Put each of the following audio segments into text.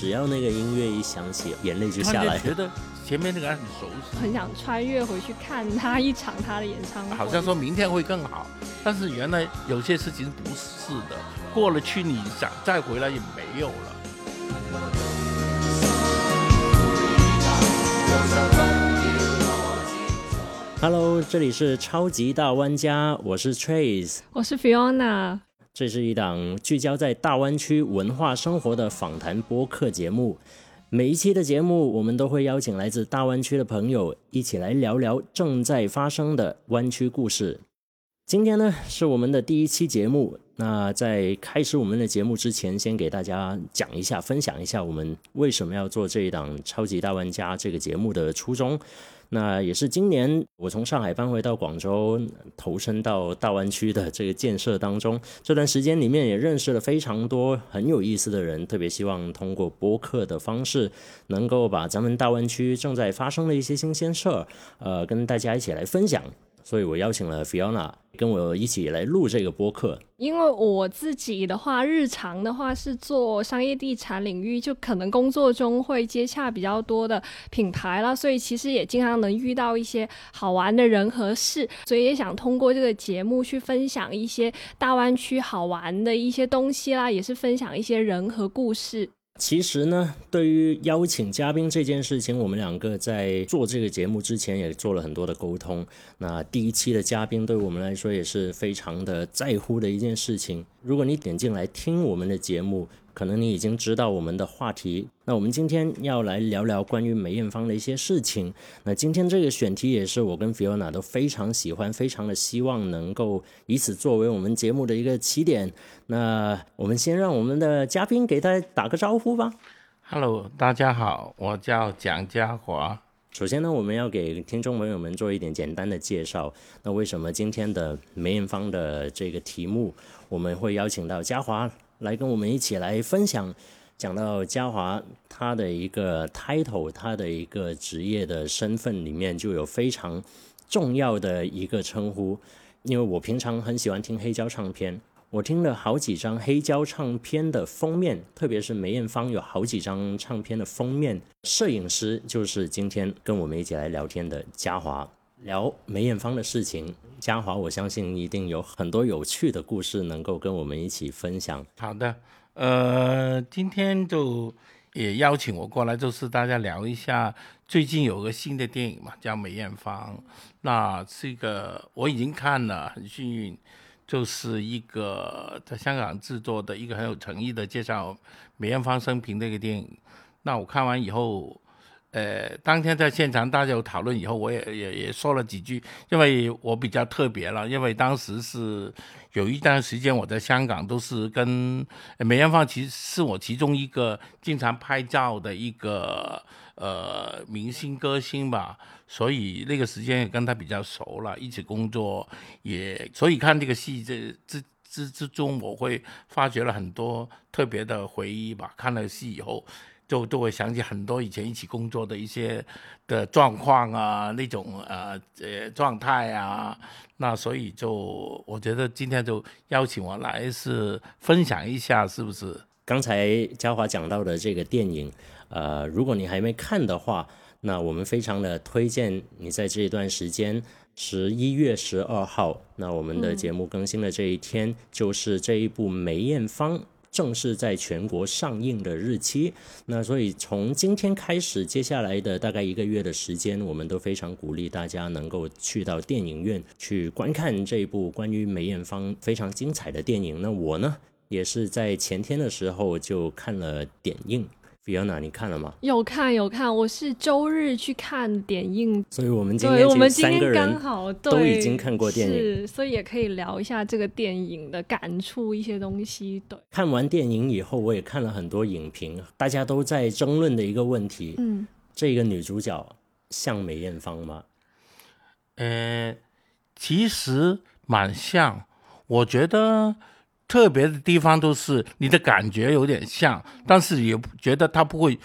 只要那个音乐一响起，眼泪就下来。觉得前面那个很熟悉，很想穿越回去看他一场他的演唱会。好像说明天会更好，但是原来有些事情不是的，过了去你想再回来也没有了。Hello，这里是超级大玩家，我是 Trace，我是 Fiona。这是一档聚焦在大湾区文化生活的访谈播客节目。每一期的节目，我们都会邀请来自大湾区的朋友一起来聊聊正在发生的湾区故事。今天呢，是我们的第一期节目。那在开始我们的节目之前，先给大家讲一下、分享一下我们为什么要做这一档《超级大玩家》这个节目的初衷。那也是今年我从上海搬回到广州，投身到大湾区的这个建设当中。这段时间里面也认识了非常多很有意思的人，特别希望通过播客的方式，能够把咱们大湾区正在发生的一些新鲜事儿，呃，跟大家一起来分享。所以我邀请了 Fiona 跟我一起来录这个播客。因为我自己的话，日常的话是做商业地产领域，就可能工作中会接洽比较多的品牌了，所以其实也经常能遇到一些好玩的人和事，所以也想通过这个节目去分享一些大湾区好玩的一些东西啦，也是分享一些人和故事。其实呢，对于邀请嘉宾这件事情，我们两个在做这个节目之前也做了很多的沟通。那第一期的嘉宾对我们来说也是非常的在乎的一件事情。如果你点进来听我们的节目，可能你已经知道我们的话题。那我们今天要来聊聊关于梅艳芳的一些事情。那今天这个选题也是我跟 Fiona 都非常喜欢，非常的希望能够以此作为我们节目的一个起点。那我们先让我们的嘉宾给大家打个招呼吧。Hello，大家好，我叫蒋家华。首先呢，我们要给听众朋友们做一点简单的介绍。那为什么今天的梅艳芳的这个题目，我们会邀请到嘉华？来跟我们一起来分享，讲到嘉华他的一个 title，他的一个职业的身份里面就有非常重要的一个称呼。因为我平常很喜欢听黑胶唱片，我听了好几张黑胶唱片的封面，特别是梅艳芳有好几张唱片的封面，摄影师就是今天跟我们一起来聊天的嘉华。聊梅艳芳的事情，嘉华，我相信一定有很多有趣的故事能够跟我们一起分享。好的，呃，今天就也邀请我过来，就是大家聊一下最近有个新的电影嘛，叫《梅艳芳》。那这个我已经看了，很幸运，就是一个在香港制作的一个很有诚意的介绍梅艳芳生平的一个电影。那我看完以后。呃，当天在现场大家有讨论以后，我也也也说了几句，因为我比较特别了，因为当时是有一段时间我在香港都是跟梅艳芳，其实是我其中一个经常拍照的一个呃明星歌星吧，所以那个时间也跟他比较熟了，一起工作也，所以看这个戏这之之之中，我会发掘了很多特别的回忆吧。看了戏以后。就都会想起很多以前一起工作的一些的状况啊，那种呃呃状态啊，那所以就我觉得今天就邀请我来是分享一下，是不是？刚才嘉华讲到的这个电影，呃，如果你还没看的话，那我们非常的推荐你在这一段时间，十一月十二号，那我们的节目更新的这一天，就是这一部梅艳芳。正式在全国上映的日期，那所以从今天开始，接下来的大概一个月的时间，我们都非常鼓励大家能够去到电影院去观看这一部关于梅艳芳非常精彩的电影。那我呢，也是在前天的时候就看了点映。Fiona，你看了吗？有看有看，我是周日去看点映，所以我们今天我们今天刚好都已经看过电影，所以也可以聊一下这个电影的感触一些东西。对，看完电影以后，我也看了很多影评，大家都在争论的一个问题，嗯，这个女主角像梅艳芳吗？呃，其实蛮像，我觉得。特别的地方都是你的感觉有点像，但是也觉得他不会，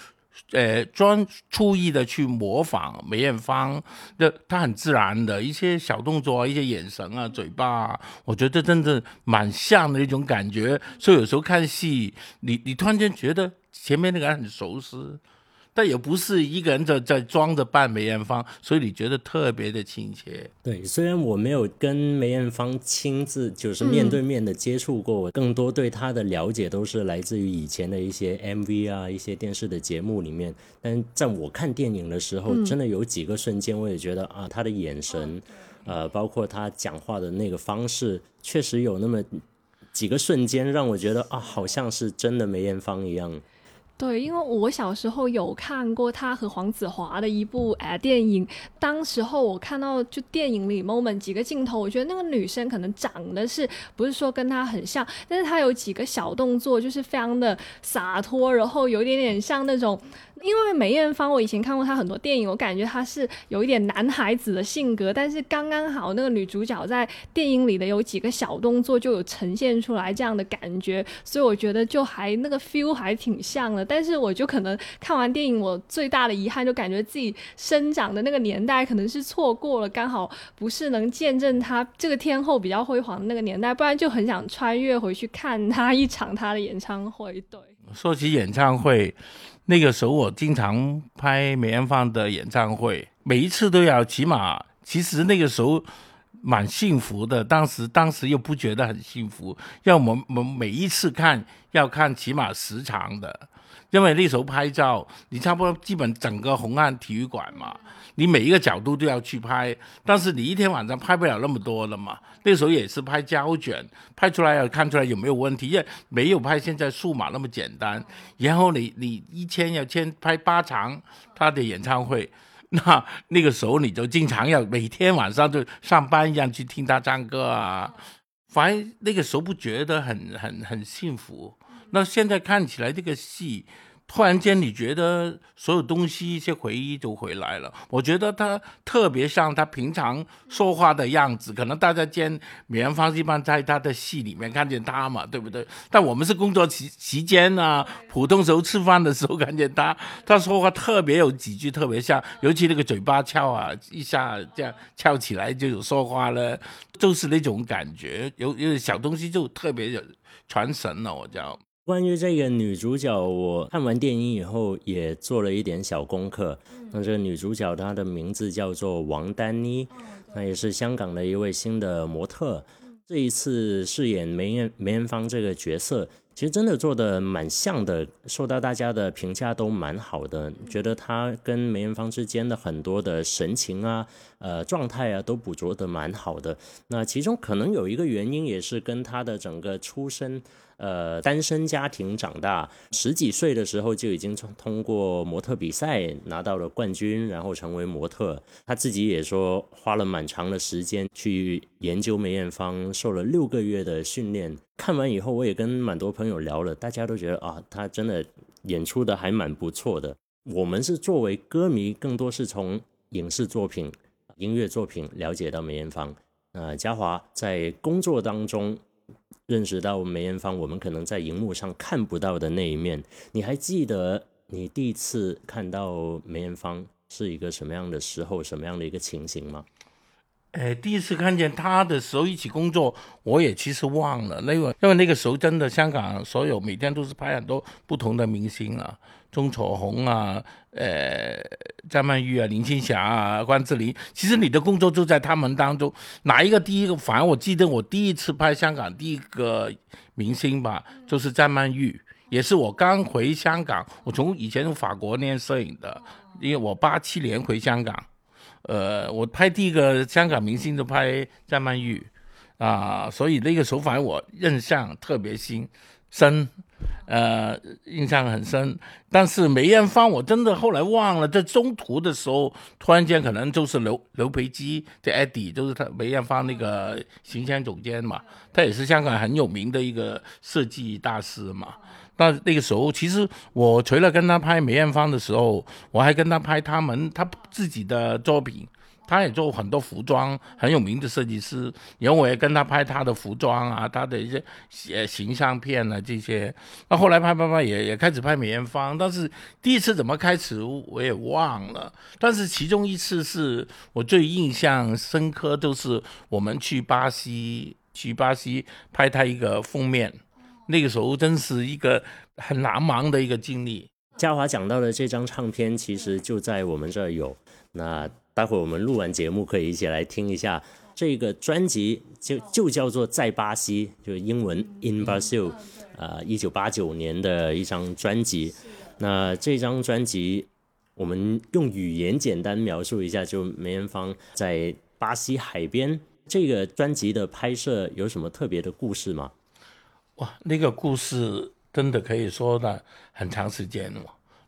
呃，专注意的去模仿梅艳芳的，他很自然的一些小动作啊，一些眼神啊，嘴巴，啊，我觉得真的蛮像的一种感觉。所以有时候看戏，你你突然间觉得前面那个人很熟悉。但也不是一个人在在装着扮梅艳芳，所以你觉得特别的亲切。对，虽然我没有跟梅艳芳亲自就是面对面的接触过，更多对她的了解都是来自于以前的一些 MV 啊、一些电视的节目里面。但在我看电影的时候，真的有几个瞬间，我也觉得啊，她的眼神，呃，包括她讲话的那个方式，确实有那么几个瞬间让我觉得啊，好像是真的梅艳芳一样。对，因为我小时候有看过他和黄子华的一部呃电影，当时候我看到就电影里 moment 几个镜头，我觉得那个女生可能长得是不是说跟他很像，但是她有几个小动作就是非常的洒脱，然后有一点点像那种。因为梅艳芳，我以前看过她很多电影，我感觉她是有一点男孩子的性格，但是刚刚好那个女主角在电影里的有几个小动作就有呈现出来这样的感觉，所以我觉得就还那个 feel 还挺像的。但是我就可能看完电影，我最大的遗憾就感觉自己生长的那个年代可能是错过了，刚好不是能见证她这个天后比较辉煌的那个年代，不然就很想穿越回去看她一场她的演唱会。对，说起演唱会。那个时候我经常拍梅艳芳的演唱会，每一次都要起码，其实那个时候蛮幸福的。当时当时又不觉得很幸福，要我们我们每一次看要看起码时长的。因为那时候拍照，你差不多基本整个红岸体育馆嘛，你每一个角度都要去拍，但是你一天晚上拍不了那么多的嘛。那时候也是拍胶卷，拍出来要看出来有没有问题，因为没有拍现在数码那么简单。然后你你一天要先拍八场他的演唱会，那那个时候你就经常要每天晚上就上班一样去听他唱歌啊，反正那个时候不觉得很很很幸福。那现在看起来这个戏。突然间，你觉得所有东西一些回忆都回来了。我觉得他特别像他平常说话的样子，可能大家见梅艳芳一般在他的戏里面看见他嘛，对不对？但我们是工作期期间啊，普通时候吃饭的时候看见他，他说话特别有几句特别像，尤其那个嘴巴翘啊，一下这样翘起来就有说话了，就是那种感觉，有有小东西就特别有传神了，我叫。关于这个女主角，我看完电影以后也做了一点小功课。那这个女主角她的名字叫做王丹妮，那也是香港的一位新的模特。这一次饰演梅艳梅艳芳这个角色，其实真的做的蛮像的，受到大家的评价都蛮好的，觉得她跟梅艳芳之间的很多的神情啊、呃状态啊，都捕捉的蛮好的。那其中可能有一个原因，也是跟她的整个出身。呃，单身家庭长大，十几岁的时候就已经通过模特比赛拿到了冠军，然后成为模特。他自己也说，花了蛮长的时间去研究梅艳芳，受了六个月的训练。看完以后，我也跟蛮多朋友聊了，大家都觉得啊，他真的演出的还蛮不错的。我们是作为歌迷，更多是从影视作品、音乐作品了解到梅艳芳。呃，嘉华在工作当中。认识到梅艳芳，我们可能在荧幕上看不到的那一面。你还记得你第一次看到梅艳芳是一个什么样的时候，什么样的一个情形吗？哎，第一次看见她的时候，一起工作，我也其实忘了。因为，因为那个时候真的香港所有每天都是拍很多不同的明星啊，钟楚红啊，呃，张曼玉啊，林青霞啊，关之琳。其实你的工作就在他们当中，哪一个第一个？反正我记得我第一次拍香港第一个明星吧，就是张曼玉，也是我刚回香港，我从以前从法国念摄影的，因为我八七年回香港。呃，我拍第一个香港明星就拍张曼玉，啊，所以那个时候反正我印象特别深，深，呃，印象很深。但是梅艳芳我真的后来忘了，在中途的时候，突然间可能就是刘刘培基的 Eddie，就是他梅艳芳那个形象总监嘛，他也是香港很有名的一个设计大师嘛。那那个时候，其实我除了跟他拍梅艳芳的时候，我还跟他拍他们他自己的作品。他也做很多服装，很有名的设计师。然后我也跟他拍他的服装啊，他的一些呃形象片啊这些。那后来拍拍拍也也开始拍梅艳芳，但是第一次怎么开始我也忘了。但是其中一次是我最印象深刻，就是我们去巴西去巴西拍他一个封面。那个时候真是一个很难忘的一个经历。嘉华讲到的这张唱片，其实就在我们这儿有。那待会儿我们录完节目，可以一起来听一下这个专辑，就就叫做《在巴西》，就是英文 In Brazil，呃，一九八九年的一张专辑。那这张专辑，我们用语言简单描述一下，就梅艳芳在巴西海边。这个专辑的拍摄有什么特别的故事吗？哇，那个故事真的可以说的很长时间了，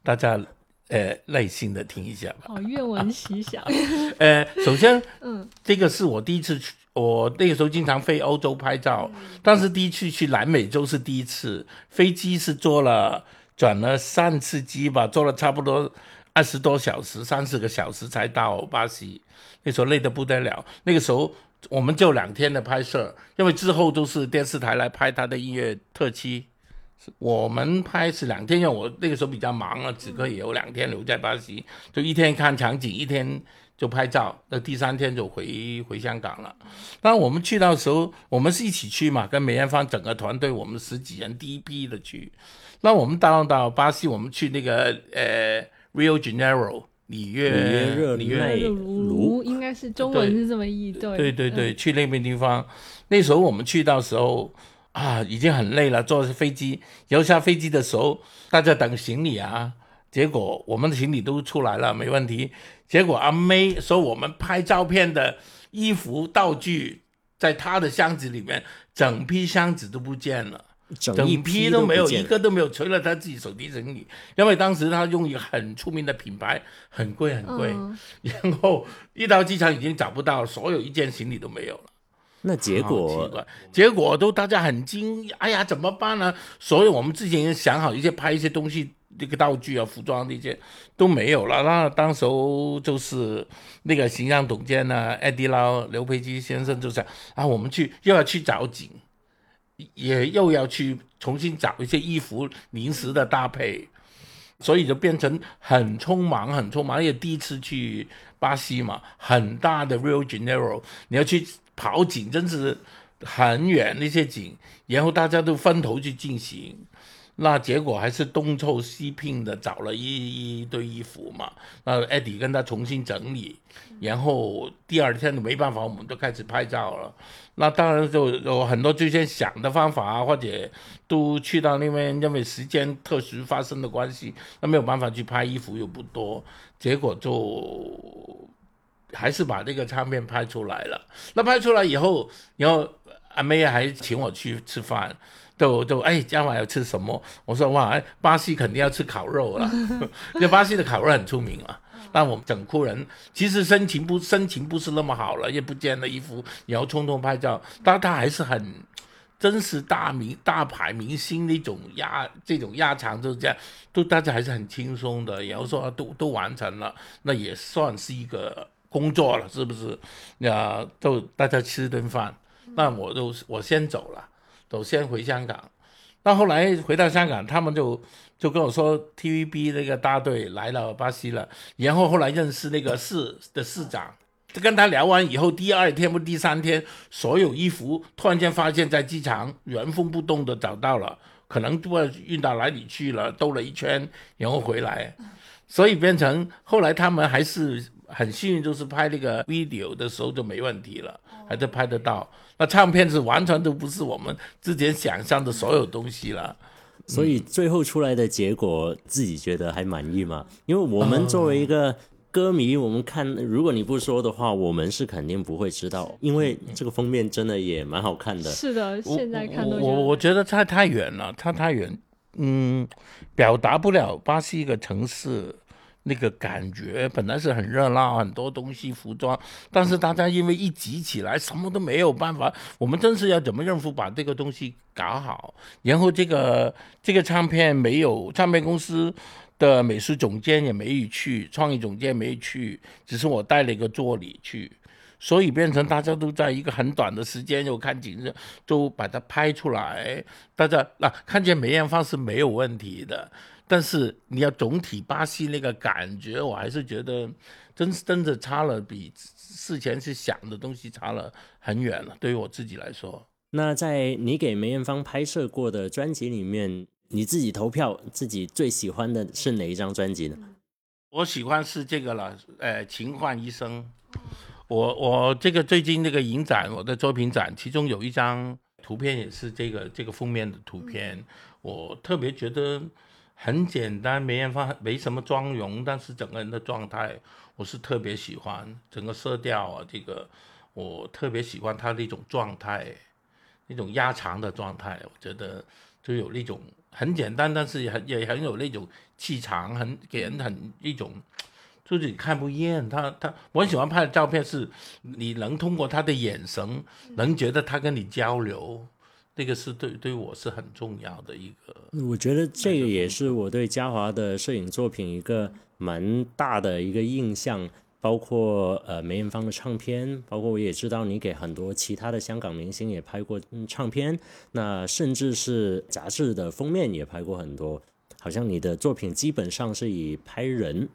大家呃耐心的听一下吧。好，愿闻其详。呃，首先，嗯，这个是我第一次去，我那个时候经常飞欧洲拍照，但是第一次去南美洲是第一次，飞机是坐了转了三次机吧，坐了差不多二十多小时，三四个小时才到巴西，那时候累得不得了，那个时候。我们就两天的拍摄，因为之后都是电视台来拍他的音乐特辑。我们拍是两天，因为我那个时候比较忙啊，只可以有两天留在巴西，就一天看场景，一天就拍照。那第三天就回回香港了。那我们去到时候，我们是一起去嘛，跟梅艳芳整个团队，我们十几人第一批的去。那我们到到巴西，我们去那个呃 Rio Janeiro。里约热内卢应该是中文是这么译对对对对，去那边地方，那时候我们去到时候啊，已经很累了，坐飞机，然后下飞机的时候，大家等行李啊，结果我们的行李都出来了，没问题。结果阿妹说我们拍照片的衣服道具在她的箱子里面，整批箱子都不见了。整批都没有，一个都没有，除了她自己手提行李。因为当时她用一个很出名的品牌，很贵很贵。然后一到机场已经找不到，所有一件行李都没有了。那结果，结果都大家很惊，哎呀，怎么办呢？所以我们之前想好一些拍一些东西，这个道具啊、服装那些都没有了。那当时候就是那个形象总监呢，艾迪拉刘培基先生就想啊，我们去又要去找景。也又要去重新找一些衣服临时的搭配，所以就变成很匆忙，很匆忙。也第一次去巴西嘛，很大的 Rio g e n e r o 你要去跑景，真是很远那些景，然后大家都分头去进行。那结果还是东凑西拼的找了一一堆衣服嘛。那艾迪跟他重新整理，然后第二天没办法，我们就开始拍照了。那当然就有很多之前想的方法啊，或者都去到那边，因为时间特殊发生的关系，那没有办法去拍衣服又不多，结果就还是把这个唱片拍出来了。那拍出来以后，然后阿妹还请我去吃饭。都都哎，今晚要吃什么？我说哇，巴西肯定要吃烤肉了，因为巴西的烤肉很出名啊。那我们整库人其实心情不心情不是那么好了，也不见了衣服，然后匆匆拍照。但他还是很真实大明大牌明星那种压这种压场就是这样，都大家还是很轻松的。然后说都都完成了，那也算是一个工作了，是不是？那就大家吃顿饭，那我就我先走了。都先回香港，到后来回到香港，他们就就跟我说，TVB 那个大队来了巴西了，然后后来认识那个市的市长，就跟他聊完以后，第二天不第三天，所有衣服突然间发现，在机场原封不动的找到了，可能不知道运到哪里去了，兜了一圈，然后回来，所以变成后来他们还是很幸运，就是拍那个 video 的时候就没问题了，还是拍得到。那唱片是完全都不是我们之前想象的所有东西了，所以最后出来的结果自己觉得还满意吗？因为我们作为一个歌迷，我们看如果你不说的话，我们是肯定不会知道，因为这个封面真的也蛮好看的。是的，现在看都我我觉得差太远了，差太远，嗯，表达不了巴西一个城市。那个感觉本来是很热闹，很多东西服装，但是大家因为一挤起来，什么都没有办法。我们真是要怎么应付把这个东西搞好？然后这个这个唱片没有唱片公司的美术总监也没有去，创意总监没去，只是我带了一个助理去，所以变成大家都在一个很短的时间就看景色，都把它拍出来。大家那看见梅艳芳是没有问题的。但是你要总体巴西那个感觉，我还是觉得真真的差了，比事前去想的东西差了很远了。对于我自己来说。那在你给梅艳芳拍摄过的专辑里面，你自己投票，自己最喜欢的是哪一张专辑呢？我喜欢是这个了，呃，情幻一生。我我这个最近那个影展，我的作品展，其中有一张图片也是这个这个封面的图片，我特别觉得很简单，梅艳芳没什么妆容，但是整个人的状态我是特别喜欢，整个色调啊，这个我特别喜欢她的一种状态，那种压长的状态，我觉得就有那种很简单，但是也很也很有那种气场，很给人很一种。就是你看不厌他，他我很喜欢拍的照片是，你能通过他的眼神，能觉得他跟你交流，这个是对对我是很重要的一个。我觉得这个也是我对嘉华的摄影作品一个蛮大的一个印象，包括呃梅艳芳的唱片，包括我也知道你给很多其他的香港明星也拍过唱片，那甚至是杂志的封面也拍过很多，好像你的作品基本上是以拍人。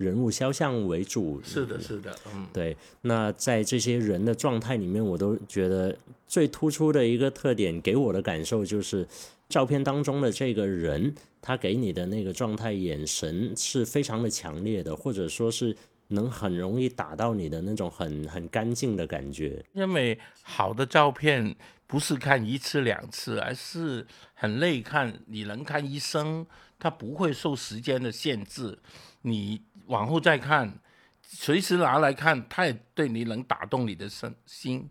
人物肖像为主，是的，是的，嗯，对。那在这些人的状态里面，我都觉得最突出的一个特点，给我的感受就是，照片当中的这个人，他给你的那个状态、眼神是非常的强烈的，或者说是能很容易打到你的那种很很干净的感觉。因为好的照片不是看一次两次，而是很累看，你能看一生，它不会受时间的限制，你。往后再看，随时拿来看，它也对你能打动你的身心，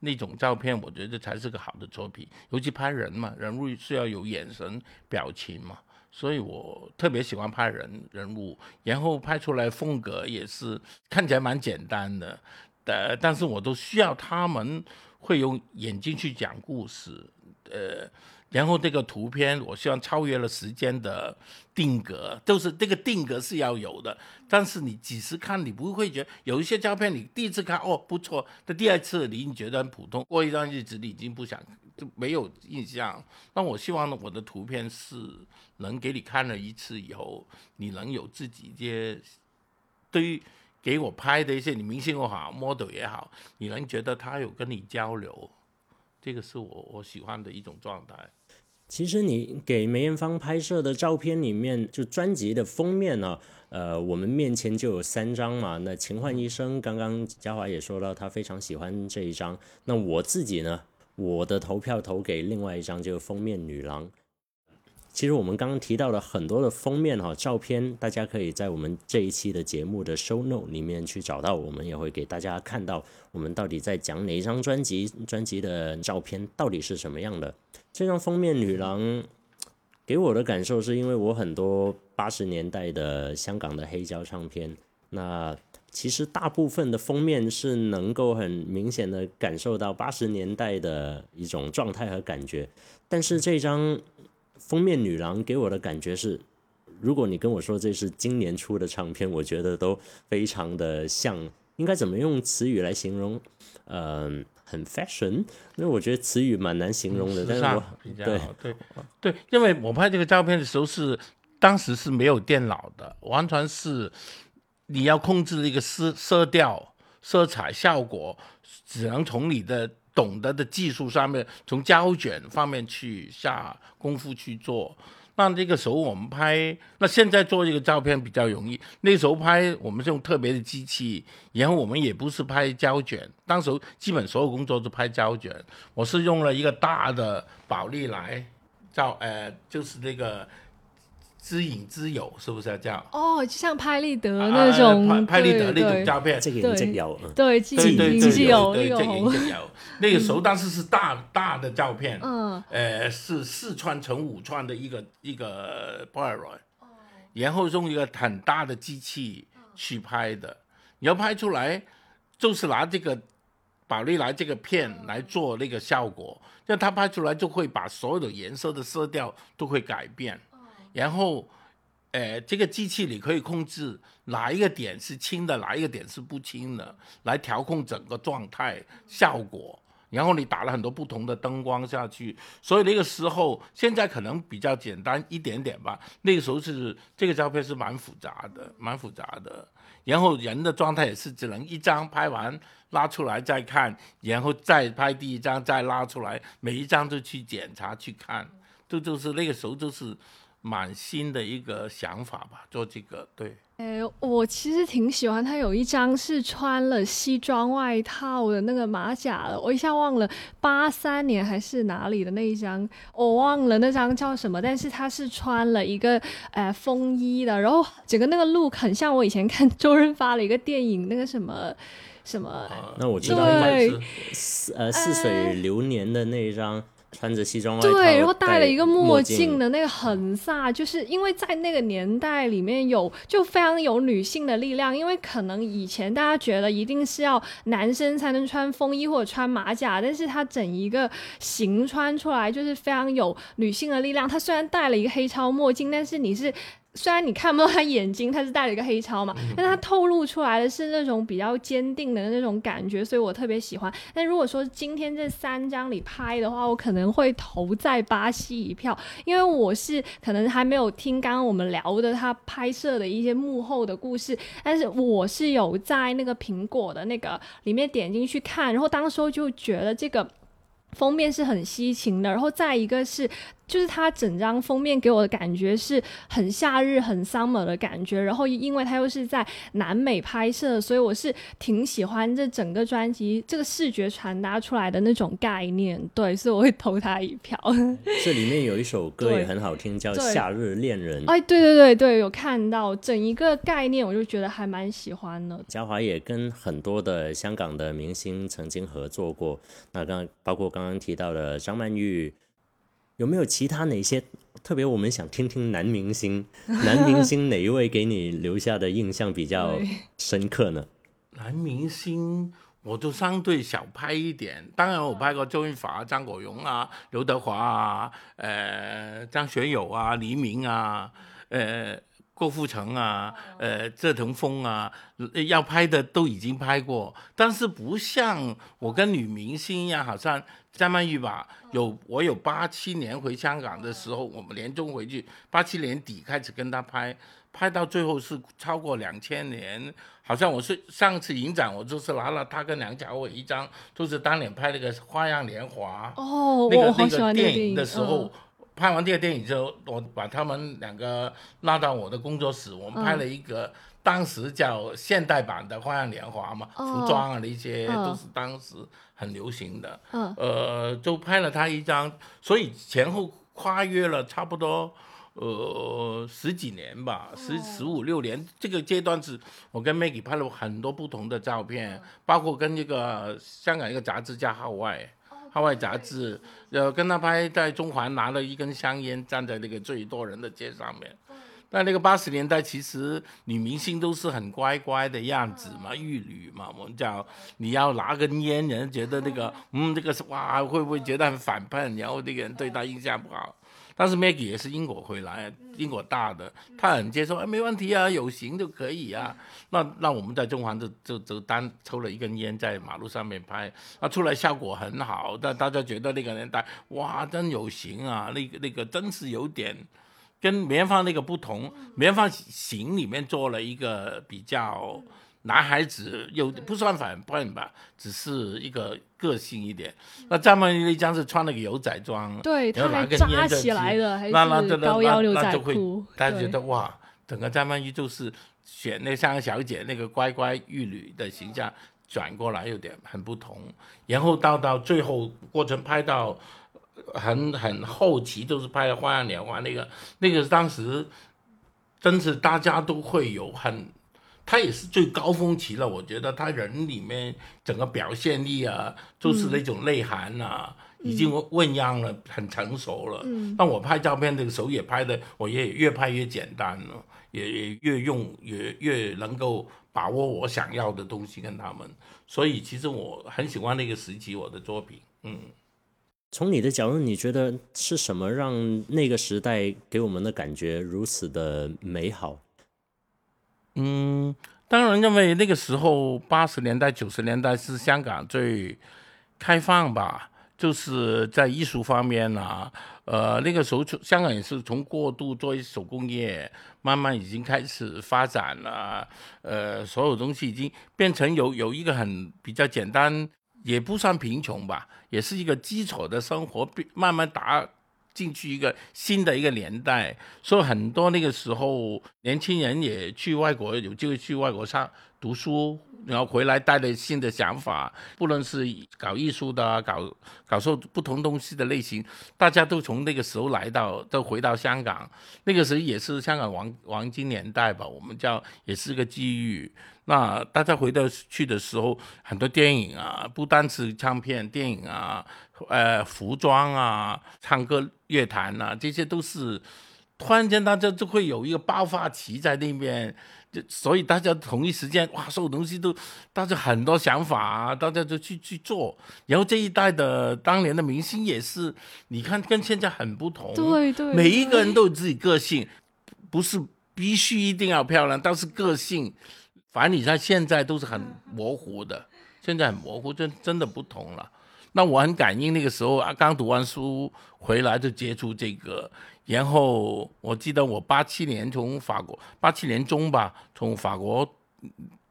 那种照片，我觉得才是个好的作品。尤其拍人嘛，人物是要有眼神、表情嘛，所以我特别喜欢拍人人物，然后拍出来风格也是看起来蛮简单的，呃，但是我都需要他们会用眼睛去讲故事，呃。然后这个图片，我希望超越了时间的定格，就是这个定格是要有的。但是你几时看，你不会觉得有一些照片，你第一次看哦不错，但第二次你已经觉得很普通，过一段日子你已经不想就没有印象。那我希望呢，我的图片是能给你看了一次以后，你能有自己一些对于给我拍的一些你明星也好，model 也好，你能觉得他有跟你交流，这个是我我喜欢的一种状态。其实你给梅艳芳拍摄的照片里面，就专辑的封面呢，呃，我们面前就有三张嘛。那《秦焕医生》，刚刚嘉华也说到，他非常喜欢这一张。那我自己呢，我的投票投给另外一张，就是封面女郎。其实我们刚刚提到了很多的封面哈照片，大家可以在我们这一期的节目的 show note 里面去找到，我们也会给大家看到我们到底在讲哪一张专辑，专辑的照片到底是什么样的。这张封面女郎给我的感受是因为我很多八十年代的香港的黑胶唱片，那其实大部分的封面是能够很明显的感受到八十年代的一种状态和感觉，但是这张。封面女郎给我的感觉是，如果你跟我说这是今年出的唱片，我觉得都非常的像。应该怎么用词语来形容？嗯，很 fashion。因为我觉得词语蛮难形容的。但是我对对对，因为我拍这个照片的时候是当时是没有电脑的，完全是你要控制一个色色调、色彩、效果，只能从你的。懂得的技术上面，从胶卷方面去下功夫去做。那那个时候我们拍，那现在做一个照片比较容易。那时候拍，我们是用特别的机器，然后我们也不是拍胶卷，当时基本所有工作都拍胶卷。我是用了一个大的宝丽来照，呃，就是那个。知影知友是不是这样？哦，就像拍立得那种，拍立得那种照片，这个影有，对，对对对对有，这个影有。那个时候当时是大大的照片，嗯，呃，是四串乘五串的一个一个 Polaroid，然后用一个很大的机器去拍的。你要拍出来，就是拿这个宝丽来这个片来做那个效果，那它拍出来就会把所有的颜色的色调都会改变。然后，呃，这个机器你可以控制哪一个点是清的，哪一个点是不清的，来调控整个状态效果。然后你打了很多不同的灯光下去，所以那个时候现在可能比较简单一点点吧。那个时候是这个照片是蛮复杂的，蛮复杂的。然后人的状态也是只能一张拍完拉出来再看，然后再拍第一张再拉出来，每一张都去检查去看，这就是那个时候就是蛮新的一个想法吧，做这个对。哎，我其实挺喜欢他有一张是穿了西装外套的那个马甲的，我一下忘了八三年还是哪里的那一张，我忘了那张叫什么，但是他是穿了一个呃风衣的，然后整个那个 look 很像我以前看周润发的一个电影那个什么什么，那我知道应该是似呃似水流年的那一张。穿着西装外套，对，然后戴了一个墨镜的那个很飒，就是因为在那个年代里面有就非常有女性的力量，因为可能以前大家觉得一定是要男生才能穿风衣或者穿马甲，但是他整一个型穿出来就是非常有女性的力量。他虽然戴了一个黑超墨镜，但是你是。虽然你看不到他眼睛，他是戴了一个黑超嘛，但他透露出来的是那种比较坚定的那种感觉，所以我特别喜欢。但如果说今天这三张里拍的话，我可能会投在巴西一票，因为我是可能还没有听刚刚我们聊的他拍摄的一些幕后的故事，但是我是有在那个苹果的那个里面点进去看，然后当时候就觉得这个封面是很吸睛的，然后再一个是。就是它整张封面给我的感觉是很夏日、很 summer 的感觉，然后因为它又是在南美拍摄，所以我是挺喜欢这整个专辑这个视觉传达出来的那种概念，对，所以我会投他一票。这里面有一首歌也很好听，叫《夏日恋人》。哎，对对对对，有看到整一个概念，我就觉得还蛮喜欢的。嘉华也跟很多的香港的明星曾经合作过，那刚包括刚刚提到的张曼玉。有没有其他哪些特别？我们想听听男明星，男明星哪一位给你留下的印象比较 深刻呢？男明星我都相对小拍一点，当然我拍过周润发、张国荣啊、刘德华啊、呃张学友啊、黎明啊、呃郭富城啊、呃谢霆锋啊，要拍的都已经拍过，但是不像我跟女明星一样，好像。张曼玉吧，有我有八七年回香港的时候，我们年终回去，八七年底开始跟她拍，拍到最后是超过两千年，好像我是上次影展，我就是拿了她跟梁家伟一张，就是当年拍那个《花样年华》哦，那个那个电影的时候，拍完这个电影之后，我把他们两个拉到我的工作室，我们拍了一个。当时叫现代版的《花样年华》嘛，服装啊那些都是当时很流行的。呃，就拍了他一张，所以前后跨越了差不多呃十几年吧，十十五六年。这个阶段是我跟 Maggie 拍了很多不同的照片，包括跟一个香港一个杂志叫《号外》，《号外》杂志，呃，跟他拍在中环拿了一根香烟，站在那个最多人的街上面。但那个八十年代，其实女明星都是很乖乖的样子嘛，玉女嘛，我们讲你要拿根烟，人觉得那个，嗯，这个是哇，会不会觉得很反叛？然后那个人对她印象不好。但是 Maggie 也是英国回来，英国大的，他很接受，哎，没问题啊，有型就可以啊。那那我们在中环就就就单抽了一根烟在马路上面拍，那出来效果很好，但大家觉得那个年代哇，真有型啊，那个那个真是有点。跟棉花那个不同，梅艳芳型里面做了一个比较男孩子，有不算反叛吧，只是一个个性一点。那张曼玉那张是穿了个牛仔装，对，他还扎起来的，还是高腰牛仔裤，大家觉得哇，整个张曼玉就是选那三个小姐那个乖乖玉女的形象转过来，有点很不同。然后到到最后过程拍到。很很后期都是拍的《花样年华》，那个那个当时真是大家都会有很，他也是最高峰期了。我觉得他人里面整个表现力啊，就是那种内涵啊，已经问样了，很成熟了。那我拍照片的时候也拍的，我也越拍越简单了，也也越用也越能够把握我想要的东西跟他们。所以其实我很喜欢那个时期我的作品，嗯。从你的角度，你觉得是什么让那个时代给我们的感觉如此的美好？嗯，当然，认为那个时候八十年代、九十年代是香港最开放吧，就是在艺术方面啊，呃，那个时候香港也是从过度做一手工业，慢慢已经开始发展了，呃，所有东西已经变成有有一个很比较简单，也不算贫穷吧，也是一个基础的生活，慢慢达进去一个新的一个年代，所以很多那个时候年轻人也去外国，有机会去外国上读书。然后回来带了新的想法，不论是搞艺术的，搞搞受不同东西的类型，大家都从那个时候来到，都回到香港。那个时候也是香港黄黄金年代吧，我们叫也是个机遇。那大家回到去的时候，很多电影啊，不单是唱片、电影啊，呃，服装啊，唱歌、乐坛啊，这些都是突然间大家就会有一个爆发期在那边。就所以大家同一时间哇，所有东西都，大家很多想法啊，大家就去去做。然后这一代的当年的明星也是，你看跟现在很不同。对对。每一个人都有自己个性，不是必须一定要漂亮，但是个性，反正你看现在都是很模糊的，现在很模糊，真真的不同了。那我很感应那个时候啊，刚读完书回来就接触这个。然后我记得我八七年从法国，八七年中吧，从法国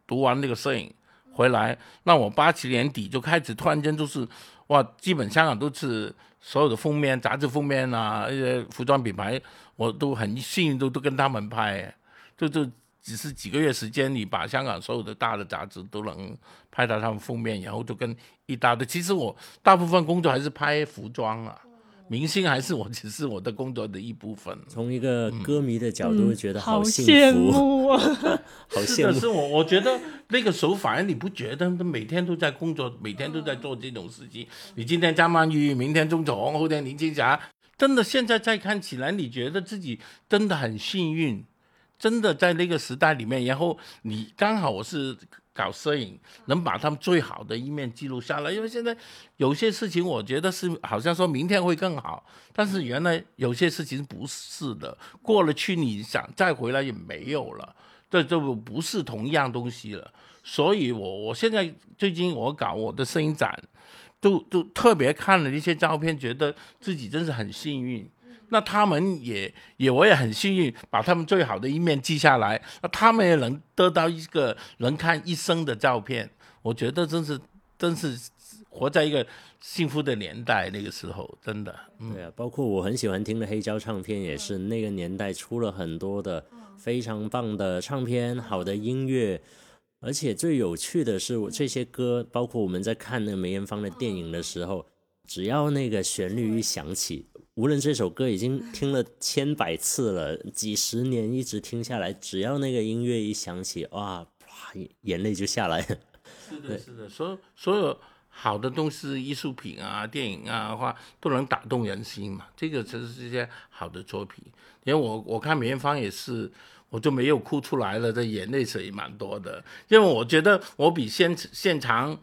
读完那个摄影回来，那我八七年底就开始突然间就是，哇，基本香港都是所有的封面、杂志封面啊，一些服装品牌，我都很幸运都都跟他们拍，就就只是几个月时间，你把香港所有的大的杂志都能拍到他们封面，然后就跟一大堆。其实我大部分工作还是拍服装啊。明星还是我，只是我的工作的一部分。从一个歌迷的角度，觉得好羡慕啊，好羡慕。可是我，我觉得那个时候反而你不觉得，他每天都在工作，每天都在做这种事情。你今天张曼玉，明天钟楚红，后天林青霞，真的现在再看起来，你觉得自己真的很幸运，真的在那个时代里面。然后你刚好我是。搞摄影能把他们最好的一面记录下来，因为现在有些事情我觉得是好像说明天会更好，但是原来有些事情不是的，过了去你想再回来也没有了，这就不是同样东西了。所以我我现在最近我搞我的摄影展，都都特别看了一些照片，觉得自己真是很幸运。那他们也也，我也很幸运，把他们最好的一面记下来。那他们也能得到一个能看一生的照片，我觉得真是真是活在一个幸福的年代。那个时候，真的。对啊，包括我很喜欢听的黑胶唱片，也是那个年代出了很多的非常棒的唱片，好的音乐。而且最有趣的是，这些歌，包括我们在看那个梅艳芳的电影的时候，只要那个旋律一响起。无论这首歌已经听了千百次了，几十年一直听下来，只要那个音乐一响起，哇，眼泪就下来。是的，是的，所所有好的东西，艺术品啊、电影啊，话都能打动人心嘛。这个其实是一些好的作品。因为我我看梅艳芳也是，我就没有哭出来了，这眼泪水蛮多的。因为我觉得我比现现场。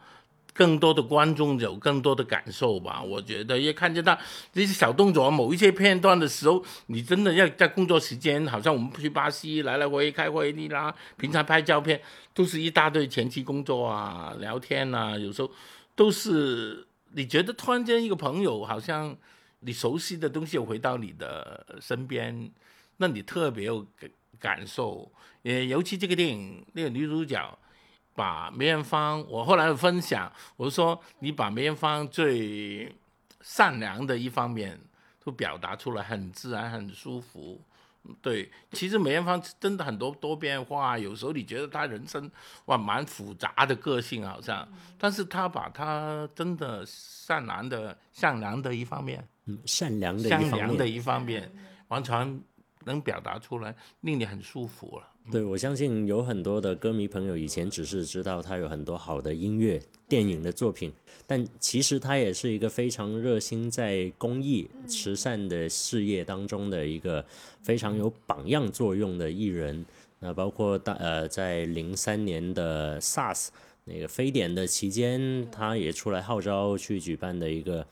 更多的观众有更多的感受吧，我觉得，也看见他这些小动作，某一些片段的时候，你真的要在工作时间，好像我们去巴西来来回回开会议啦，平常拍照片都是一大堆前期工作啊，聊天啊，有时候都是你觉得突然间一个朋友，好像你熟悉的东西又回到你的身边，那你特别有感感受，也尤其这个电影那个女主角。把梅艳芳，我后来分享，我说你把梅艳芳最善良的一方面都表达出来，很自然，很舒服。对，其实梅艳芳真的很多多变化，有时候你觉得她人生哇蛮复杂的个性好像，但是她把她真的善良的善良的一方面，嗯，善良的善良的一方面，完全能表达出来，令你很舒服了。对，我相信有很多的歌迷朋友以前只是知道他有很多好的音乐、电影的作品，但其实他也是一个非常热心在公益、慈善的事业当中的一个非常有榜样作用的艺人。那包括大呃，在零三年的 SARS 那个非典的期间，他也出来号召去举办的一个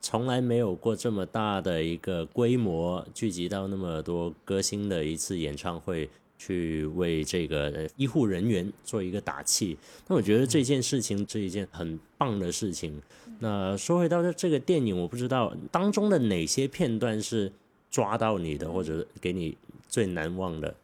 从来没有过这么大的一个规模聚集到那么多歌星的一次演唱会。去为这个医护人员做一个打气。那我觉得这件事情是一件很棒的事情。那说回到这个电影，我不知道当中的哪些片段是抓到你的，或者给你最难忘的。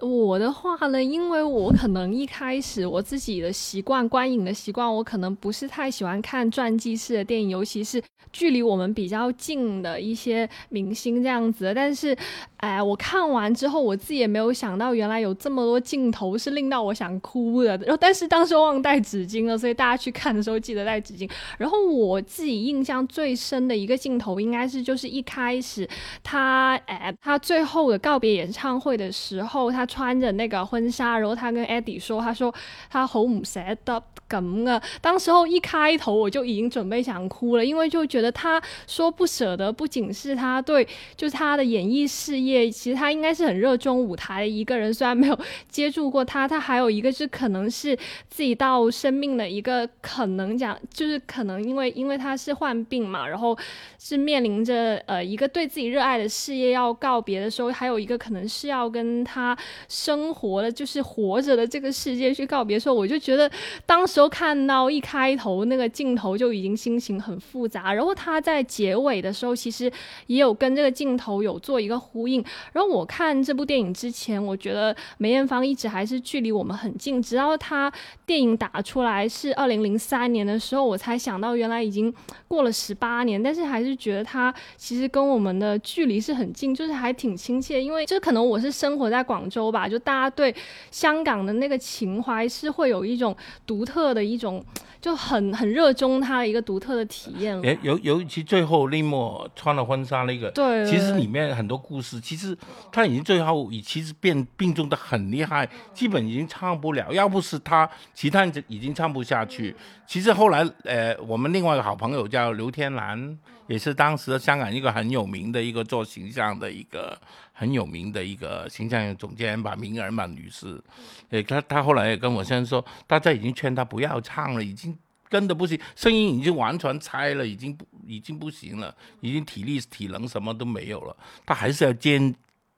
我的话呢，因为我可能一开始我自己的习惯观影的习惯，我可能不是太喜欢看传记式的电影，尤其是距离我们比较近的一些明星这样子。但是，哎，我看完之后，我自己也没有想到，原来有这么多镜头是令到我想哭的。然后，但是当时忘带纸巾了，所以大家去看的时候记得带纸巾。然后，我自己印象最深的一个镜头，应该是就是一开始他，哎，他最后的告别演唱会的时候，他。穿着那个婚纱，然后他跟 Eddie 说：“他说他好唔舍得咁啊。”当时候一开头我就已经准备想哭了，因为就觉得他说不舍得，不仅是他对，就是他的演艺事业，其实他应该是很热衷舞台的一个人。虽然没有接触过他，他还有一个是可能是自己到生命的一个可能讲，就是可能因为因为他是患病嘛，然后是面临着呃一个对自己热爱的事业要告别的时候，还有一个可能是要跟他。生活的，就是活着的这个世界去告别的时候，我就觉得，当时候看到一开头那个镜头就已经心情很复杂。然后他在结尾的时候，其实也有跟这个镜头有做一个呼应。然后我看这部电影之前，我觉得梅艳芳一直还是距离我们很近，直到他电影打出来是二零零三年的时候，我才想到原来已经过了十八年。但是还是觉得他其实跟我们的距离是很近，就是还挺亲切。因为就可能我是生活在广州。吧，就大家对香港的那个情怀是会有一种独特的一种，就很很热衷他一个独特的体验。哎，尤尤其最后丽默穿了婚纱那个，对，其实里面很多故事，其实他已经最后已其实变病重的很厉害，基本已经唱不了。要不是他，其他人已经唱不下去。其实后来，呃，我们另外一个好朋友叫刘天兰。也是当时香港一个很有名的一个做形象的一个很有名的一个形象总监吧，明儿嘛女士，诶，她她后来也跟我先生说，大家已经劝她不要唱了，已经真的不行，声音已经完全拆了，已经不已经不行了，已经体力体能什么都没有了，他还是要坚。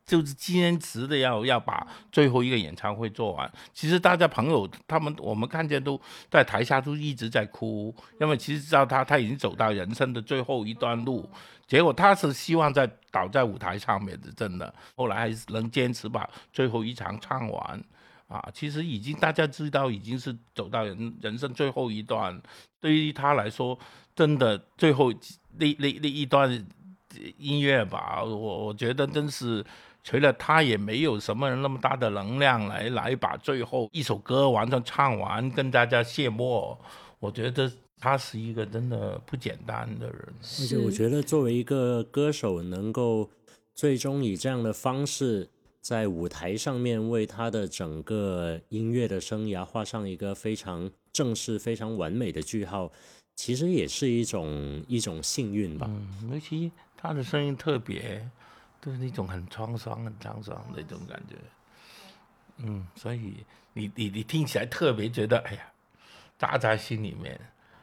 就是坚持的要要把最后一个演唱会做完。其实大家朋友他们我们看见都在台下都一直在哭，因为其实知道他他已经走到人生的最后一段路，结果他是希望在倒在舞台上面的，真的。后来还是能坚持把最后一场唱完啊。其实已经大家知道已经是走到人人生最后一段，对于他来说，真的最后那那那一段音乐吧，我我觉得真是。除了他，也没有什么人那么大的能量来来把最后一首歌完全唱完，跟大家谢幕。我觉得他是一个真的不简单的人。而且我觉得作为一个歌手，能够最终以这样的方式在舞台上面为他的整个音乐的生涯画上一个非常正式、非常完美的句号，其实也是一种一种幸运吧。嗯，尤其他的声音特别。就是那种很沧桑、很沧桑那种感觉，嗯，所以你你你听起来特别觉得，哎呀，扎在心里面。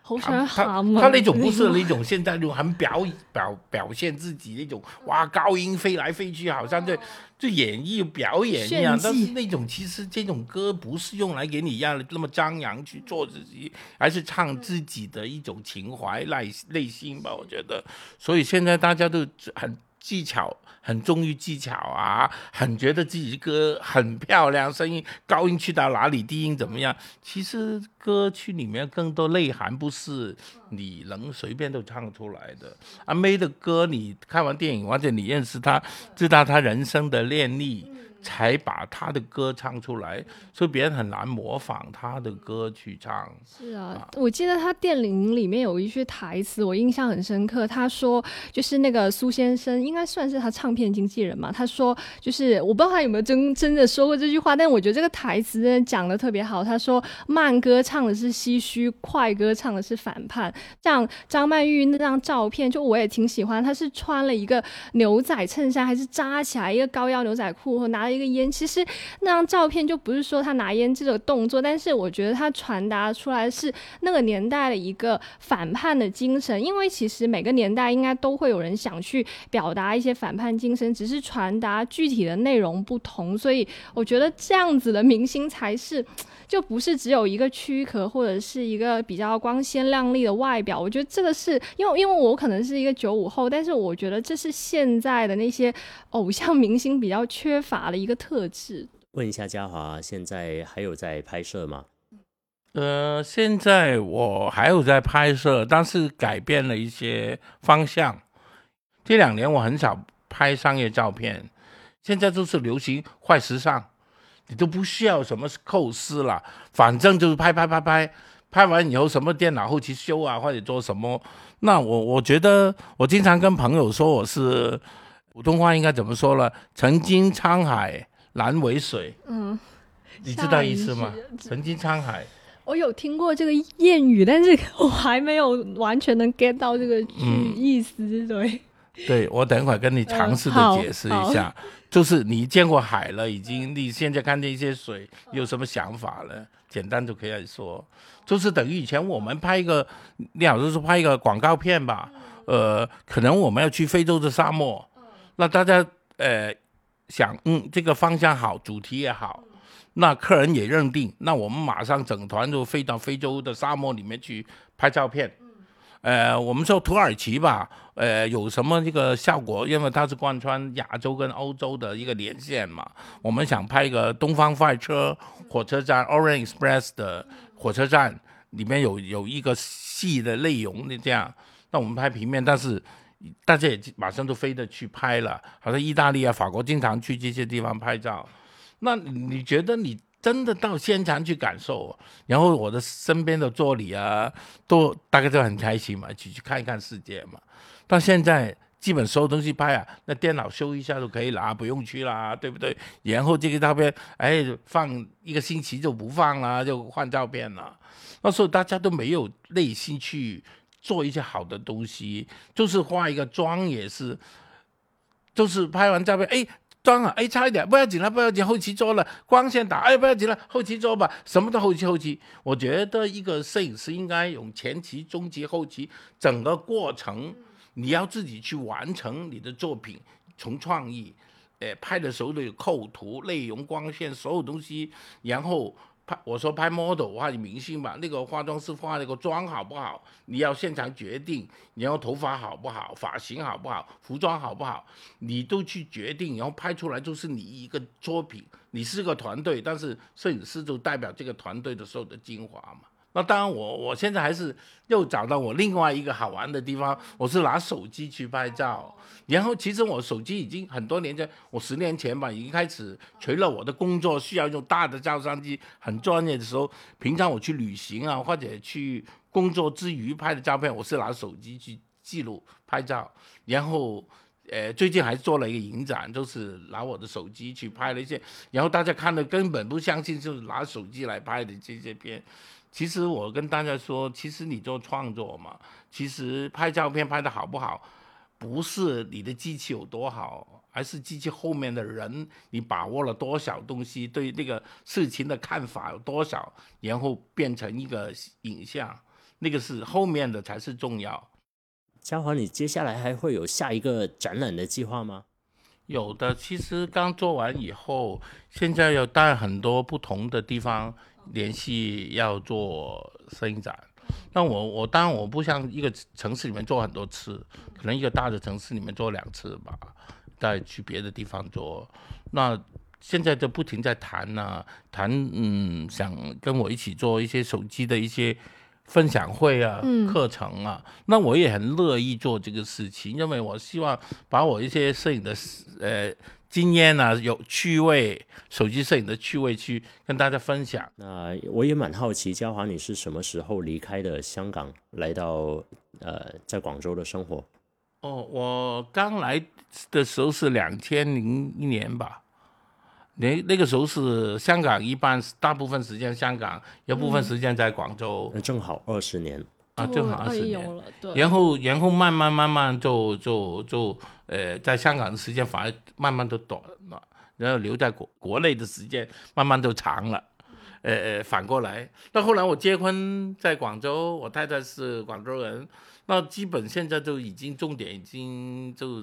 好想喊啊！他那种不是那种现在那种很表表表现自己那种，哇，高音飞来飞去，好像在就演绎表演一样。但是那种其实这种歌不是用来给你一样的那么张扬去做自己，而是唱自己的一种情怀内内心吧。我觉得，所以现在大家都很。技巧很忠于技巧啊，很觉得自己歌很漂亮，声音高音去到哪里，低音怎么样？其实歌曲里面更多内涵，不是你能随便都唱出来的。阿妹的歌，你看完电影或者你认识她，知道她人生的练力。才把他的歌唱出来，所以别人很难模仿他的歌去唱。是啊，我记得他电影里面有一句台词，我印象很深刻。他说，就是那个苏先生，应该算是他唱片经纪人嘛。他说，就是我不知道他有没有真真的说过这句话，但我觉得这个台词真的讲的特别好。他说，慢歌唱的是唏嘘，快歌唱的是反叛。像张曼玉那张照片，就我也挺喜欢。她是穿了一个牛仔衬衫，还是扎起来一个高腰牛仔裤，拿了一。个烟，其实那张照片就不是说他拿烟这个动作，但是我觉得他传达出来是那个年代的一个反叛的精神，因为其实每个年代应该都会有人想去表达一些反叛精神，只是传达具体的内容不同，所以我觉得这样子的明星才是。就不是只有一个躯壳或者是一个比较光鲜亮丽的外表，我觉得这个是因为因为我可能是一个九五后，但是我觉得这是现在的那些偶像明星比较缺乏的一个特质。问一下嘉华，现在还有在拍摄吗？呃，现在我还有在拍摄，但是改变了一些方向。这两年我很少拍商业照片，现在都是流行快时尚。你都不需要什么构思了，反正就是拍拍拍拍，拍完以后什么电脑后期修啊，或者做什么。那我我觉得，我经常跟朋友说，我是普通话应该怎么说呢？曾经沧海难为水。嗯，你知道意思吗？曾经沧海，我有听过这个谚语，但是我还没有完全能 get 到这个意思。对，对我等会儿跟你尝试的解释一下。就是你见过海了，已经你现在看见一些水，有什么想法了？简单就可以说，就是等于以前我们拍一个，你好像是拍一个广告片吧，呃，可能我们要去非洲的沙漠，那大家呃想，嗯，这个方向好，主题也好，那客人也认定，那我们马上整团就飞到非洲的沙漠里面去拍照片。呃，我们说土耳其吧，呃，有什么这个效果？因为它是贯穿亚洲跟欧洲的一个连线嘛。我们想拍一个东方快车火车站 （Orient Express） 的火车站，里面有有一个戏的内容的这样。那我们拍平面，但是大家也马上都飞着去拍了，好像意大利啊、法国经常去这些地方拍照。那你觉得你？真的到现场去感受，然后我的身边的助理啊，都大家都很开心嘛，一起去看一看世界嘛。到现在基本所有东西拍啊，那电脑修一下就可以了，不用去啦，对不对？然后这个照片，哎，放一个星期就不放了，就换照片了。那时候大家都没有内心去做一些好的东西，就是化一个妆也是，就是拍完照片，哎。妆啊，哎，差一点，不要紧了，不要紧，后期做了，光线打，哎，不要紧了，后期做吧，什么都后期后期。我觉得一个摄影师应该用前期、中期、后期整个过程，你要自己去完成你的作品，从创意，呃，拍的时候都有构图、内容、光线，所有东西，然后。拍我说拍 model 画明星吧，那个化妆师化那个妆好不好？你要现场决定，你要头发好不好，发型好不好，服装好不好，你都去决定，然后拍出来就是你一个作品。你是个团队，但是摄影师就代表这个团队的所有的精华嘛。那当然，我我现在还是又找到我另外一个好玩的地方，我是拿手机去拍照。然后其实我手机已经很多年前，我十年前吧，已经开始除了我的工作需要用大的照相机，很专业的时候，平常我去旅行啊或者去工作之余拍的照片，我是拿手机去记录拍照。然后，呃，最近还做了一个影展，就是拿我的手机去拍了一些，然后大家看的根本不相信，就是拿手机来拍的这些片。其实我跟大家说，其实你做创作嘛，其实拍照片拍的好不好，不是你的机器有多好，而是机器后面的人，你把握了多少东西，对那个事情的看法有多少，然后变成一个影像，那个是后面的才是重要。嘉华，你接下来还会有下一个展览的计划吗？有的，其实刚做完以后，现在要带很多不同的地方。联系要做摄影展，那我我当然我不像一个城市里面做很多次，可能一个大的城市里面做两次吧，再去别的地方做。那现在就不停在谈呢，谈嗯，想跟我一起做一些手机的一些分享会啊、课程啊。那我也很乐意做这个事情，因为我希望把我一些摄影的呃。经验啊，有趣味，手机摄影的趣味去跟大家分享。那我也蛮好奇，嘉华你是什么时候离开的香港，来到呃在广州的生活？哦，我刚来的时候是两千零一年吧，那那个时候是香港，一般大部分时间香港，有部分时间在广州，那正好二十年。啊，正好二十年，然后然后慢慢慢慢就就就呃，在香港的时间反而慢慢的短了，然后留在国国内的时间慢慢都长了。呃呃，反过来，那后来我结婚在广州，我太太是广州人，那基本现在就已经重点已经就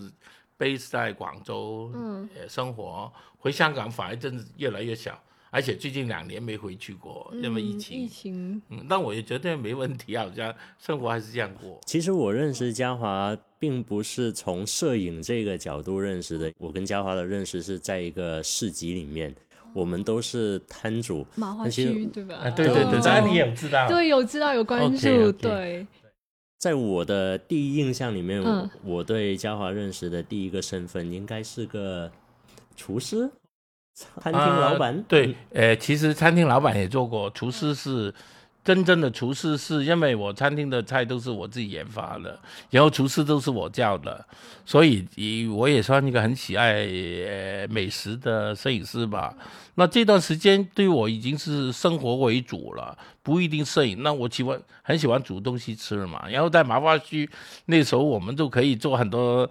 base 在广州，嗯，生活，回香港反而真的越来越小，而且最近两年没回去过，因为疫情，疫情，嗯，但我也觉得没问题，好像生活还是这样过。其实我认识嘉华，并不是从摄影这个角度认识的，我跟嘉华的认识是在一个市集里面。我们都是摊主，麻花区对吧？啊，对对对，当然你也知道，对，有知道有关注，对。在我的第一印象里面，我对嘉华认识的第一个身份应该是个厨师，餐厅老板。对，呃，其实餐厅老板也做过，厨师是。真正的厨师是因为我餐厅的菜都是我自己研发的，然后厨师都是我叫的，所以以我也算一个很喜爱呃美食的摄影师吧。那这段时间对我已经是生活为主了，不一定摄影。那我喜欢很喜欢煮东西吃嘛，然后在麻花区那时候我们就可以做很多。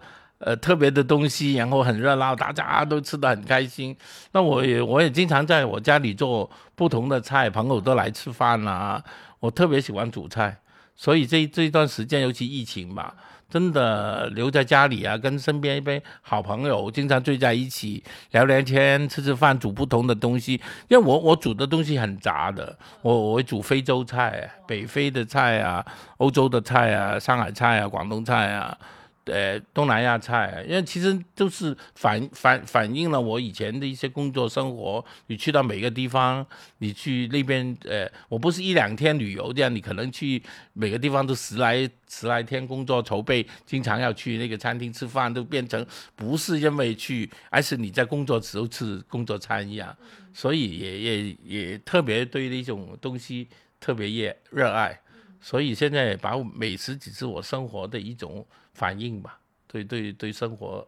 呃，特别的东西，然后很热闹，大家都吃的很开心。那我也我也经常在我家里做不同的菜，朋友都来吃饭啊。我特别喜欢煮菜，所以这这一段时间，尤其疫情吧，真的留在家里啊，跟身边一杯好朋友经常聚在一起聊聊天、吃吃饭，煮不同的东西。因为我我煮的东西很杂的，我我煮非洲菜、北非的菜啊、欧洲的菜啊、上海菜啊、广东菜啊。呃，东南亚菜，因为其实都是反反反映了我以前的一些工作生活。你去到每个地方，你去那边，呃，我不是一两天旅游这样，你可能去每个地方都十来十来天工作筹备，经常要去那个餐厅吃饭，都变成不是因为去，而是你在工作时候吃工作餐一样。所以也也也特别对那种东西特别热热爱，所以现在把美食只是我生活的一种。反应吧，对对对，生活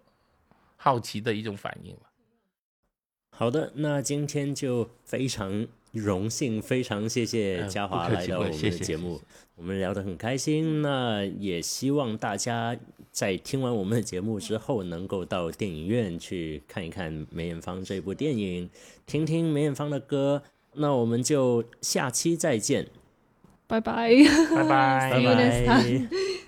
好奇的一种反应好的，那今天就非常荣幸，非常谢谢嘉华来到我们的节目，我们聊得很开心。那也希望大家在听完我们的节目之后，能够到电影院去看一看梅艳芳这部电影，听听梅艳芳的歌。那我们就下期再见，拜拜，拜拜，拜拜。